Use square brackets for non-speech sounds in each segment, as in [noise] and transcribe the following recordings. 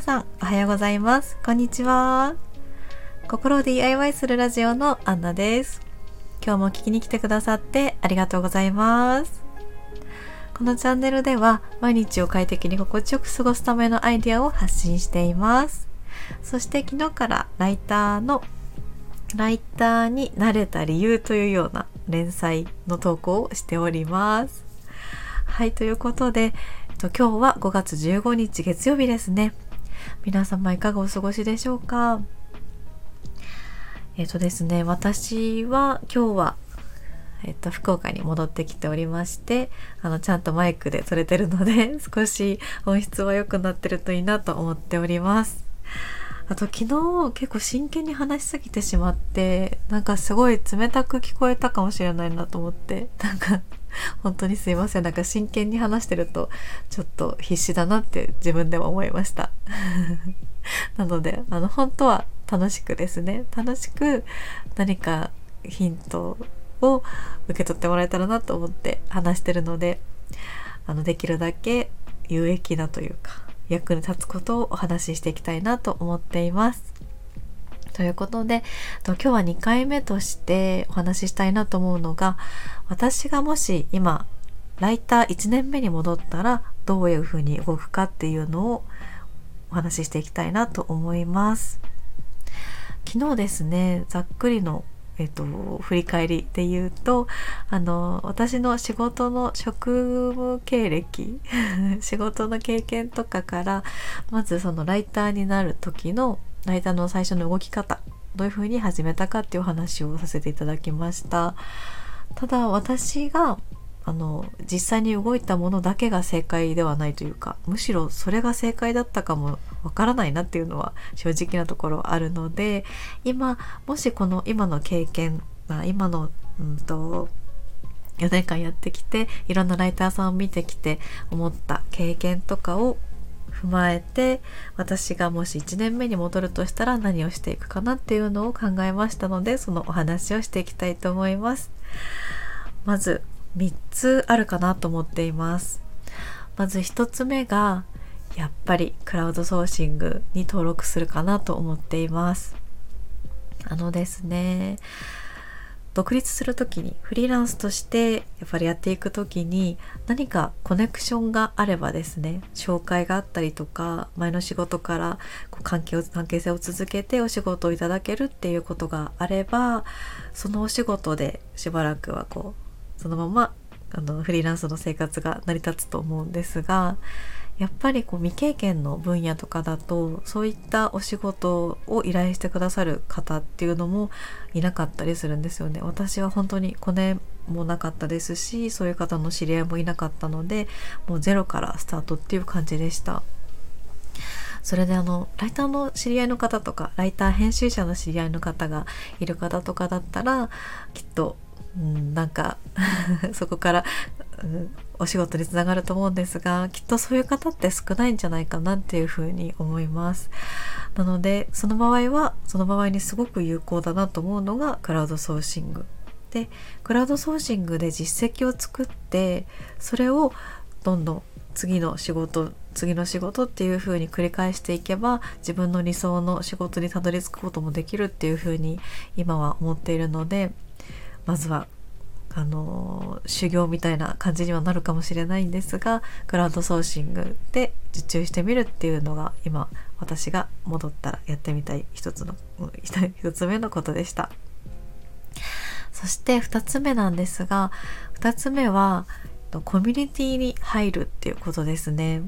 皆さんおはようございます。こんにちは。心を DIY するラジオのアンナです。今日も聞きに来てくださってありがとうございます。このチャンネルでは毎日を快適に心地よく過ごすためのアイデアを発信しています。そして昨日からライターのライターになれた理由というような連載の投稿をしております。はいということでと今日は5月15日月曜日ですね。皆様いかがお過ごしでしょうか？えっ、とですね、私は今日はえっと、福岡に戻ってきておりまして、あの、ちゃんとマイクで撮れてるので、[laughs] 少し音質は良くなってるといいなと思っております。あと、昨日結構真剣に話しすぎてしまって、なんかすごい冷たく聞こえたかもしれないなと思って、なんか [laughs] 本当にすいません。なんか真剣に話してるとちょっと必死だなって自分でも思いました。[laughs] なのであの本当は楽しくですね。楽しく何かヒントを受け取ってもらえたらなと思って話してるのであのできるだけ有益なというか役に立つことをお話ししていきたいなと思っています。ということで今日は2回目としてお話ししたいなと思うのが私がもし今ライター1年目に戻ったらどういうふうに動くかっていうのをお話ししていきたいなと思います。昨日ですねざっくりのえっと、振り返りで言うとあの私の仕事の職務経歴 [laughs] 仕事の経験とかからまずそのライターになる時のライターの最初の動き方どういうふうに始めたかっていうお話をさせていただきました。ただ私があの実際に動いたものだけが正解ではないというかむしろそれが正解だったかもわからないなっていうのは正直なところあるので今もしこの今の経験、今の、うんと4年間やってきていろんなライターさんを見てきて思った経験とかを踏まえて私がもし1年目に戻るとしたら何をしていくかなっていうのを考えましたのでそのお話をしていきたいと思います。まず3つあるかなと思っています。まず1つ目がやっぱりクラウドソーシングに登録するかなと思っています。あのですね独立する時にフリーランスとしてやっぱりやっていく時に何かコネクションがあればですね紹介があったりとか前の仕事から関係を関係性を続けてお仕事をいただけるっていうことがあればそのお仕事でしばらくはこうそのままあのフリーランスの生活が成り立つと思うんですがやっぱりこう未経験の分野とかだとそういったお仕事を依頼してくださる方っていうのもいなかったりするんですよね。私は本当にコネもなかったですしそういう方の知り合いもいなかったのでもうゼロからスタートっていう感じでした。それであのライターの知り合いの方とかライター編集者の知り合いの方がいる方とかだったらきっとうん、なんかそこから、[laughs] お仕事につながると思うんですがきっとそういう方って少ないんじゃないかなっていうふうに思います。なのでその場合はその場合にすごく有効だなと思うのがクラウドソーシング。でクラウドソーシングで実績を作ってそれをどんどん次の仕事次の仕事っていう風に繰り返していけば自分の理想の仕事にたどり着くこともできるっていう風に今は思っているのでまずはあの修行みたいな感じにはなるかもしれないんですがクラウドソーシングで受注してみるっていうのが今私が戻ったらやってみたい一つの一つ目のことでした。そして二つ目なんですが二つ目はコミュニティに入るっていうことですね。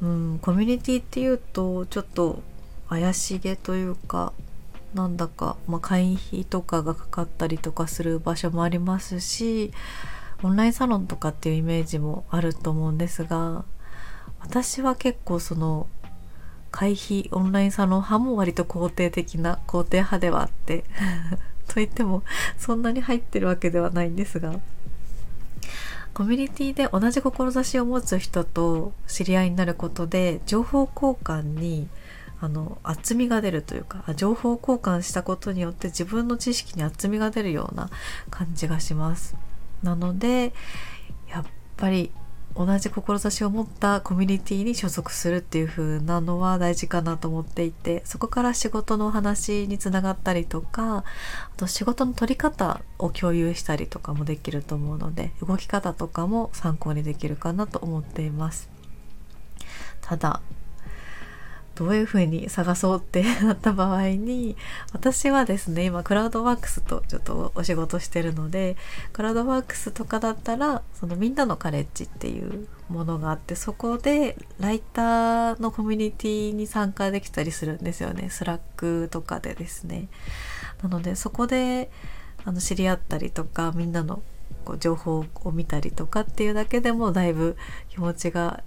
うんコミュニティっていうとちょっと怪しげというかなんだか、まあ、会費とかがかかったりとかする場所もありますしオンラインサロンとかっていうイメージもあると思うんですが私は結構その会費オンラインサロン派も割と肯定的な肯定派ではあって [laughs] といってもそんなに入ってるわけではないんですがコミュニティで同じ志を持つ人と知り合いになることで情報交換にあの厚みが出るというか情報交換したことによって自分の知識に厚みが出るような感じがします。なのでやっぱり同じ志を持ったコミュニティに所属するっていう風なのは大事かなと思っていてそこから仕事の話につながったりとかあと仕事の取り方を共有したりとかもできると思うので動き方とかも参考にできるかなと思っていますただどういうふうに探そうってなった場合に私はですね今クラウドワークスとちょっとお仕事してるのでクラウドワークスとかだったらそのみんなのカレッジっていうものがあってそこでライターのコミュニティに参加できたりするんですよね。 Slack とかでですね。なのでそこであの知り合ったりとかみんなのこう情報を見たりとかっていうだけでもだいぶ気持ちが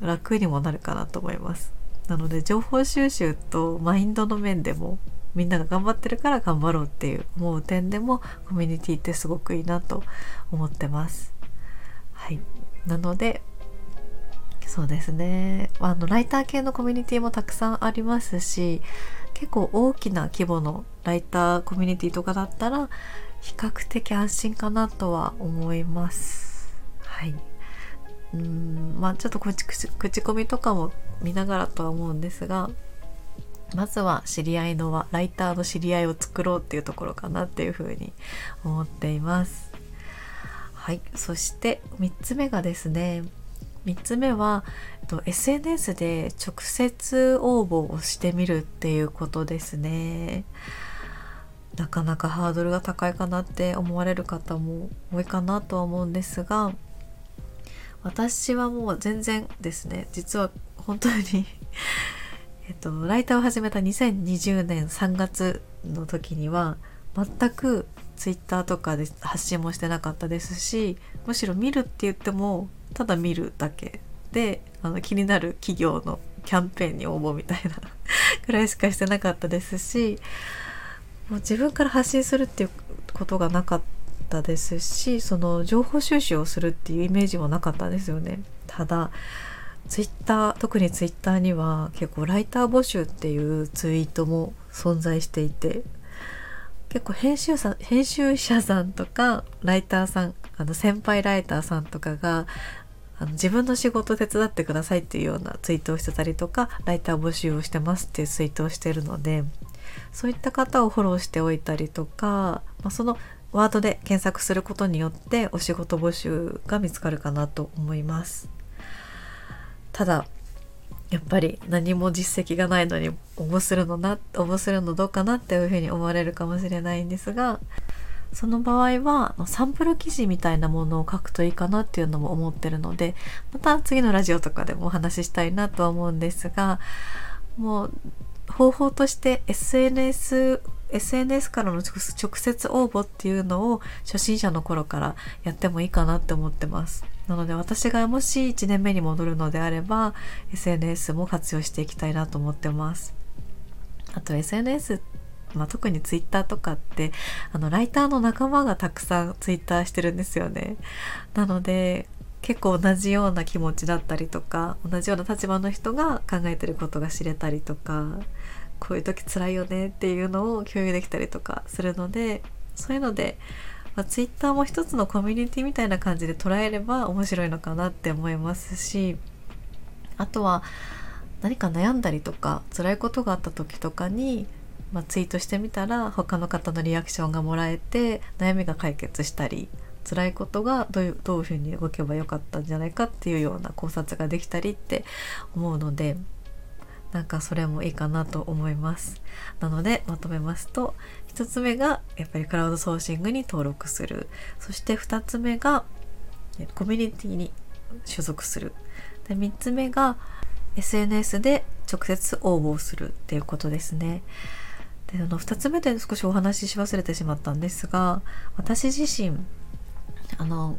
楽にもなるかなと思います。なので情報収集とマインドの面でもみんなが頑張ってるから頑張ろうっていう思う点でもコミュニティってすごくいいなと思ってます。はい、なのでそうですねあのライター系のコミュニティもたくさんありますし結構大きな規模のライターコミュニティとかだったら比較的安心かなとは思います。はいうんまあちょっと口口コミとかも見ながらとは思うんですがまずは知り合いのはライターの知り合いを作ろうっていうところかなっていうふうに思っています。はい、そして3つ目がですね3つ目は、えっと、SNS で直接応募をしてみるっていうことですね。なかなかハードルが高いかなって思われる方も多いかなとは思うんですが私はもう全然ですね。実は本当に [laughs] えっとライターを始めた2020年3月の時には全くツイッターとかで発信もしてなかったですしむしろ見るって言ってもただ見るだけであの気になる企業のキャンペーンに応募みたいな [laughs] くらいしかしてなかったですしもう自分から発信するっていうことがなかったですしその情報収集をするっていうイメージもなかったんですよね。ただツイッター特にツイッターには結構ライター募集っていうツイートも存在していて結構編集さ編集者さんとかライターさんあの先輩ライターさんとかがあの自分の仕事手伝ってくださいっていうようなツイートをしてたりとかライター募集をしてますっていうツイートをしてるのでそういった方をフォローしておいたりとか、まあ、そのワードで検索することによってお仕事募集が見つかるかなと思います。ただやっぱり何も実績がないのに応募するのな応募するのどうかなっていうふうに思われるかもしれないんですがその場合はサンプル記事みたいなものを書くといいかなっていうのも思ってるのでまた次のラジオとかでもお話ししたいなとは思うんですがもう方法として SNS SNS からの直接応募っていうのを初心者の頃からやってもいいかなって思ってます。なので私がもし1年目に戻るのであれば SNS も活用していきたいなと思ってます。あと SNS まあ、特に Twitter とかってあのライターの仲間がたくさん Twitter してるんですよね。なので結構同じような気持ちだったりとか同じような立場の人が考えてることが知れたりとかこういう時辛いよねっていうのを共有できたりとかするのでそういうので、まあ、Twitter も一つのコミュニティみたいな感じで捉えれば面白いのかなって思いますしあとは何か悩んだりとか辛いことがあった時とかに、まあ、ツイートしてみたら他の方のリアクションがもらえて悩みが解決したり辛いことがどういうどういうふうに動けばよかったんじゃないかっていうような考察ができたりって思うのでなんかそれもいいかなと思います。なのでまとめますと1つ目がやっぱりクラウドソーシングに登録する。そして2つ目がコミュニティに所属する。で3つ目が SNS で直接応募するっていうことですね。であの2つ目で少しお話しし忘れてしまったんですが私自身あの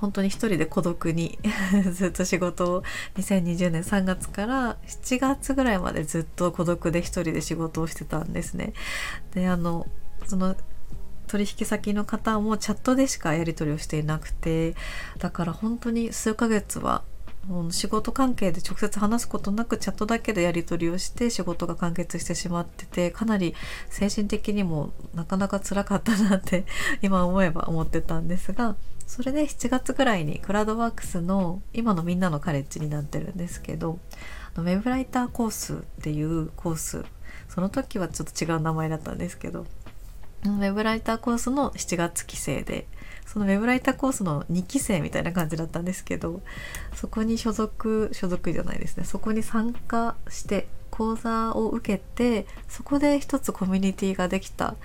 本当に一人で孤独に [laughs] ずっと仕事を2020年3月から7月ぐらいまでずっと孤独で一人で仕事をしてたんですね。であのその取引先の方もチャットでしかやり取りをしていなくてだから本当に数ヶ月は仕事関係で直接話すことなくチャットだけでやり取りをして仕事が完結してしまっててかなり精神的にもなかなか辛かったなって今思えば思ってたんですがそれで7月ぐらいにクラウドワークスの今のみんなのカレッジになってるんですけどウェブライターコースっていうコースその時はちょっと違う名前だったんですけどウェブライターコースの7月期生でそのウェブライターコースの2期生みたいな感じだったんですけどそこに所属所属じゃないですね。そこに参加して講座を受けてそこで一つコミュニティができたん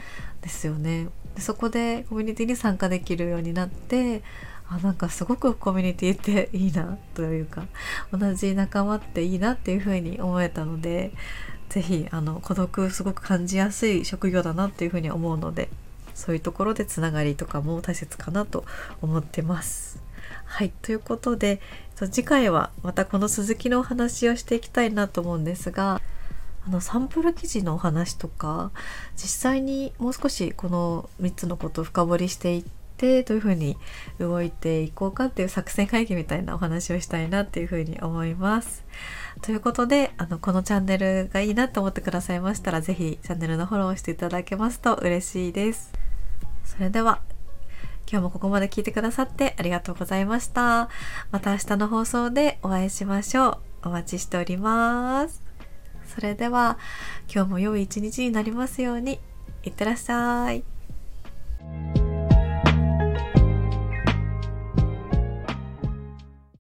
ですよね。でそこでコミュニティに参加できるようになってあなんかすごくコミュニティっていいなというか同じ仲間っていいなっていうふうに思えたので是非孤独すごく感じやすい職業だなっていうふうに思うのでそういうところでつながりとかも大切かなと思ってます。はいということで次回はまたこの続きのお話をしていきたいなと思うんですがあのサンプル記事のお話とか実際にもう少しこの3つのことを深掘りしていってどういうふうに動いていこうかっていう作戦会議みたいなお話をしたいなっていうふうに思います。ということであのこのチャンネルがいいなと思ってくださいましたら是非チャンネルのフォローしていただけますと嬉しいです。それでは今日もここまで聞いてくださってありがとうございました。また明日の放送でお会いしましょう。お待ちしております。それでは今日も良い一日になりますようにいってらっしゃい。